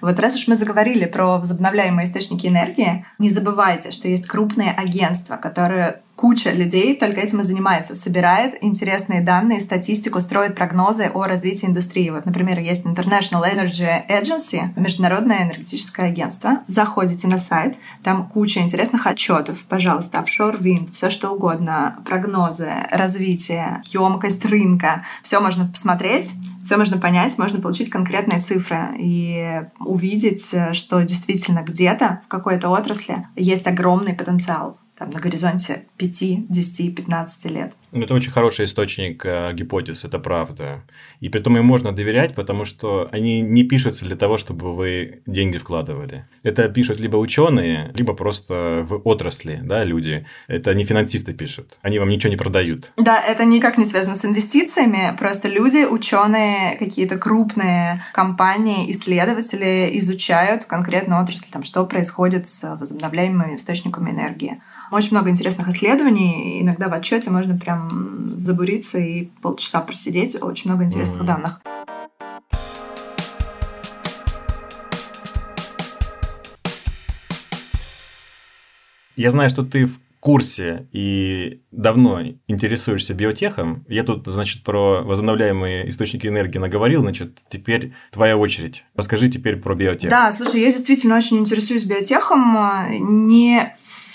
Speaker 1: Вот раз уж мы заговорили про возобновляемые источники энергии, не забывайте, что есть крупные агентства, которые куча людей только этим и занимается, собирает интересные данные, статистику, строит прогнозы о развитии индустрии. Вот, например, есть International Energy Agency, международное энергетическое агентство. Заходите на сайт, там куча интересных отчетов, пожалуйста, офшор винд, все что угодно, прогнозы, развитие, емкость рынка, все можно посмотреть все можно понять, можно получить конкретные цифры и увидеть, что действительно где-то в какой-то отрасли есть огромный потенциал там, на горизонте 5, 10, 15 лет.
Speaker 2: Ну, это очень хороший источник э, гипотез, это правда. И при этом им можно доверять, потому что они не пишутся для того, чтобы вы деньги вкладывали. Это пишут либо ученые, либо просто в отрасли, да, люди. Это не финансисты пишут. Они вам ничего не продают.
Speaker 1: Да, это никак не связано с инвестициями. Просто люди, ученые, какие-то крупные компании, исследователи изучают конкретную отрасль, там, что происходит с возобновляемыми источниками энергии. Очень много интересных исследований исследований. Иногда в отчете можно прям забуриться и полчаса просидеть. Очень много интересных mm-hmm. данных.
Speaker 2: Я знаю, что ты в курсе и давно интересуешься биотехом. Я тут, значит, про возобновляемые источники энергии наговорил, значит, теперь твоя очередь. Расскажи теперь про биотех.
Speaker 1: Да, слушай, я действительно очень интересуюсь биотехом. Не в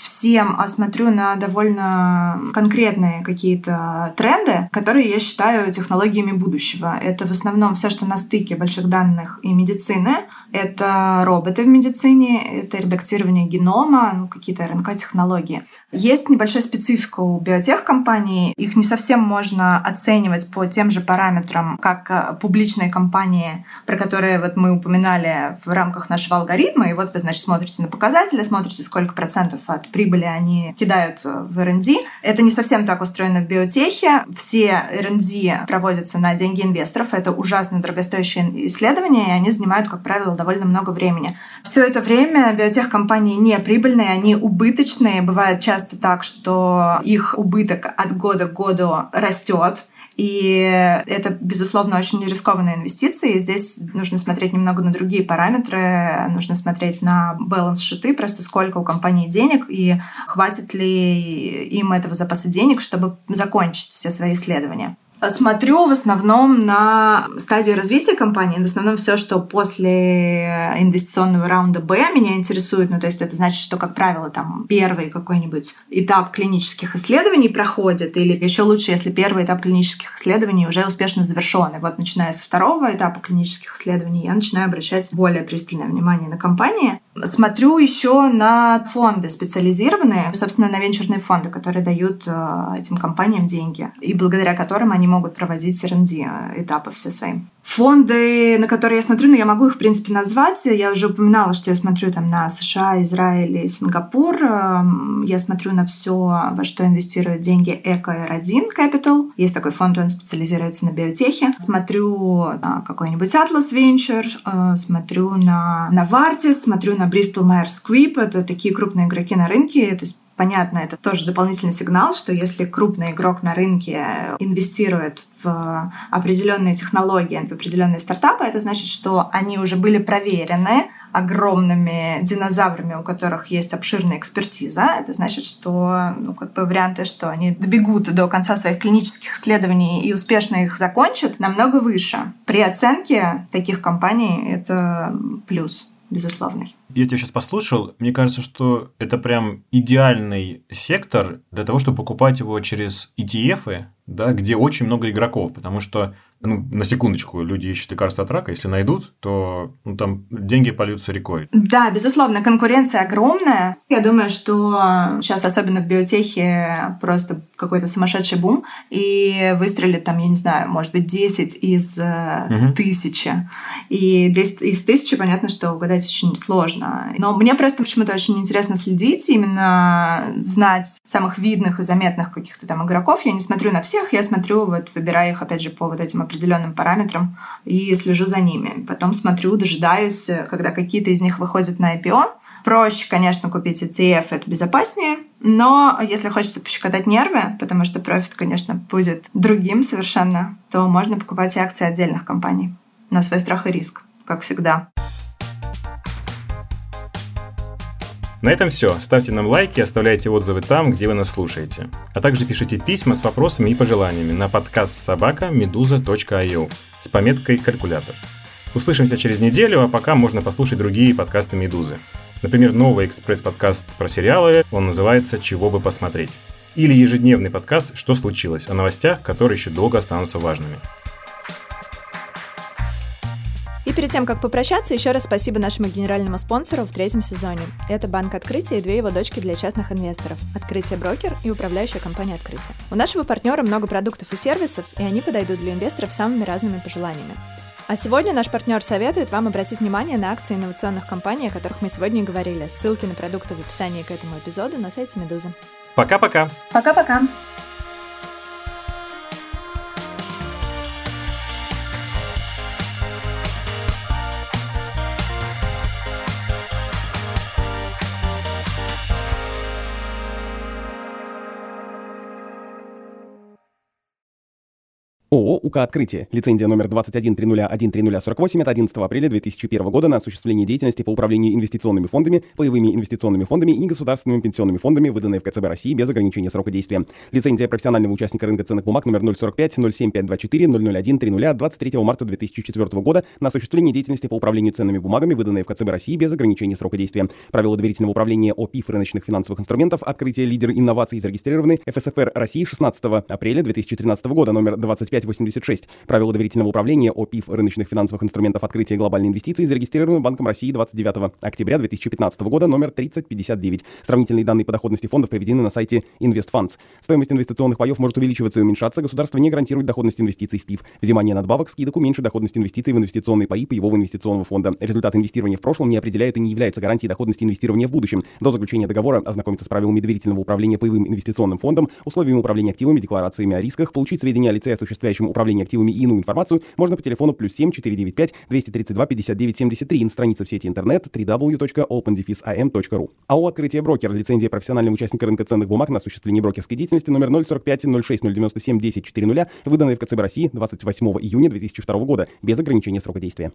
Speaker 1: а смотрю на довольно конкретные какие-то тренды, которые я считаю технологиями будущего. Это в основном все, что на стыке больших данных и медицины. Это роботы в медицине, это редактирование генома, ну, какие-то РНК-технологии. Есть небольшая специфика у биотех-компаний. Их не совсем можно оценивать по тем же параметрам, как э, публичные компании, про которые вот мы упоминали в рамках нашего алгоритма. И вот вы, значит, смотрите на показатели, смотрите, сколько процентов от прибыли они кидают э, в R&D. Это не совсем так устроено в биотехе. Все R&D проводятся на деньги инвесторов. Это ужасно дорогостоящие исследования, и они занимают, как правило, довольно много времени. Все это время биотех-компании не прибыльные, они убыточные. Бывает часто так, что их убыток от года к году растет. И это, безусловно, очень рискованные инвестиции. Здесь нужно смотреть немного на другие параметры. Нужно смотреть на баланс-шиты, просто сколько у компании денег и хватит ли им этого запаса денег, чтобы закончить все свои исследования. Смотрю в основном на стадию развития компании. В основном все, что после инвестиционного раунда Б меня интересует. Ну, то есть это значит, что, как правило, там первый какой-нибудь этап клинических исследований проходит, или еще лучше, если первый этап клинических исследований уже успешно завершен. И вот начиная со второго этапа клинических исследований я начинаю обращать более пристальное внимание на компании. Смотрю еще на фонды специализированные, собственно, на венчурные фонды, которые дают э, этим компаниям деньги, и благодаря которым они могут проводить R&D э, этапы все свои. Фонды, на которые я смотрю, ну, я могу их, в принципе, назвать. Я уже упоминала, что я смотрю там на США, Израиль и Сингапур. Эм, я смотрю на все, во что инвестируют деньги EcoR1 Capital. Есть такой фонд, он специализируется на биотехе. Смотрю на какой-нибудь Atlas Venture, э, смотрю на Novartis, смотрю на Bristol Myers Squibb. Это такие крупные игроки на рынке. То есть Понятно, это тоже дополнительный сигнал, что если крупный игрок на рынке инвестирует в определенные технологии, в определенные стартапы, это значит, что они уже были проверены огромными динозаврами, у которых есть обширная экспертиза. Это значит, что ну, как бы варианты, что они добегут до конца своих клинических исследований и успешно их закончат, намного выше. При оценке таких компаний это плюс безусловный.
Speaker 2: Я тебя сейчас послушал. Мне кажется, что это прям идеальный сектор для того, чтобы покупать его через ETF, да, где очень много игроков, потому что ну, на секундочку, люди ищут лекарства от рака, если найдут, то ну, там деньги польются рекой.
Speaker 1: Да, безусловно, конкуренция огромная. Я думаю, что сейчас, особенно в биотехе, просто какой-то сумасшедший бум, и выстрелит там, я не знаю, может быть, 10 из угу. тысячи. И 10 из тысячи, понятно, что угадать очень сложно. Но мне просто почему-то очень интересно следить, именно знать самых видных и заметных каких-то там игроков. Я не смотрю на всех, я смотрю, вот выбираю их, опять же, по вот этим определенным параметрам и слежу за ними. Потом смотрю, дожидаюсь, когда какие-то из них выходят на IPO. Проще, конечно, купить ETF, это безопаснее, но если хочется пощекотать нервы, потому что профит, конечно, будет другим совершенно, то можно покупать и акции отдельных компаний на свой страх и риск, как всегда.
Speaker 2: На этом все. Ставьте нам лайки, оставляйте отзывы там, где вы нас слушаете. А также пишите письма с вопросами и пожеланиями на подкаст собака meduza.io с пометкой «Калькулятор». Услышимся через неделю, а пока можно послушать другие подкасты «Медузы». Например, новый экспресс-подкаст про сериалы, он называется «Чего бы посмотреть». Или ежедневный подкаст «Что случилось?» о новостях, которые еще долго останутся важными.
Speaker 1: Перед тем, как попрощаться, еще раз спасибо нашему генеральному спонсору в третьем сезоне. Это Банк Открытия и две его дочки для частных инвесторов – Открытие Брокер и управляющая компания Открытие. У нашего партнера много продуктов и сервисов, и они подойдут для инвесторов самыми разными пожеланиями. А сегодня наш партнер советует вам обратить внимание на акции инновационных компаний, о которых мы сегодня и говорили. Ссылки на продукты в описании к этому эпизоду на сайте Медузы.
Speaker 2: Пока-пока.
Speaker 1: Пока-пока.
Speaker 4: ООО «УК Открытие». Лицензия номер 2130130048 от 11 апреля 2001 года на осуществление деятельности по управлению инвестиционными фондами, паевыми инвестиционными фондами и государственными пенсионными фондами, выданная в КЦБ России без ограничения срока действия. Лицензия профессионального участника рынка ценных бумаг номер 045 07524 001 30 23 марта 2004 года на осуществление деятельности по управлению ценными бумагами, выданная в КЦБ России без ограничения срока действия. Правила доверительного управления ОПИФ рыночных финансовых инструментов, открытие лидер инноваций зарегистрированы ФСФР России 16 апреля 2013 года номер 25 8586. Правила доверительного управления о ПИФ рыночных финансовых инструментов открытия глобальной инвестиции зарегистрированы Банком России 29 октября 2015 года, номер 3059. Сравнительные данные по доходности фондов приведены на сайте InvestFunds. Стоимость инвестиционных паев может увеличиваться и уменьшаться. Государство не гарантирует доходность инвестиций в ПИФ. Взимание надбавок, скидок уменьшит доходность инвестиций в инвестиционные паи по его инвестиционного фонда. Результат инвестирования в прошлом не определяет и не является гарантией доходности инвестирования в будущем. До заключения договора ознакомиться с правилами доверительного управления паевым инвестиционным фондом, условиями управления активами, декларациями о рисках, получить сведения о лице, осуществляющем управление активами и иную информацию можно по телефону плюс 7 495 232 59 73 на странице в сети интернет www.opendefis.am.ru. АО «Открытие брокер» лицензия профессионального участника рынка ценных бумаг на осуществление брокерской деятельности номер 045 06 097 10 400, выданная в КЦБ России 28 июня 2002 года без ограничения срока действия.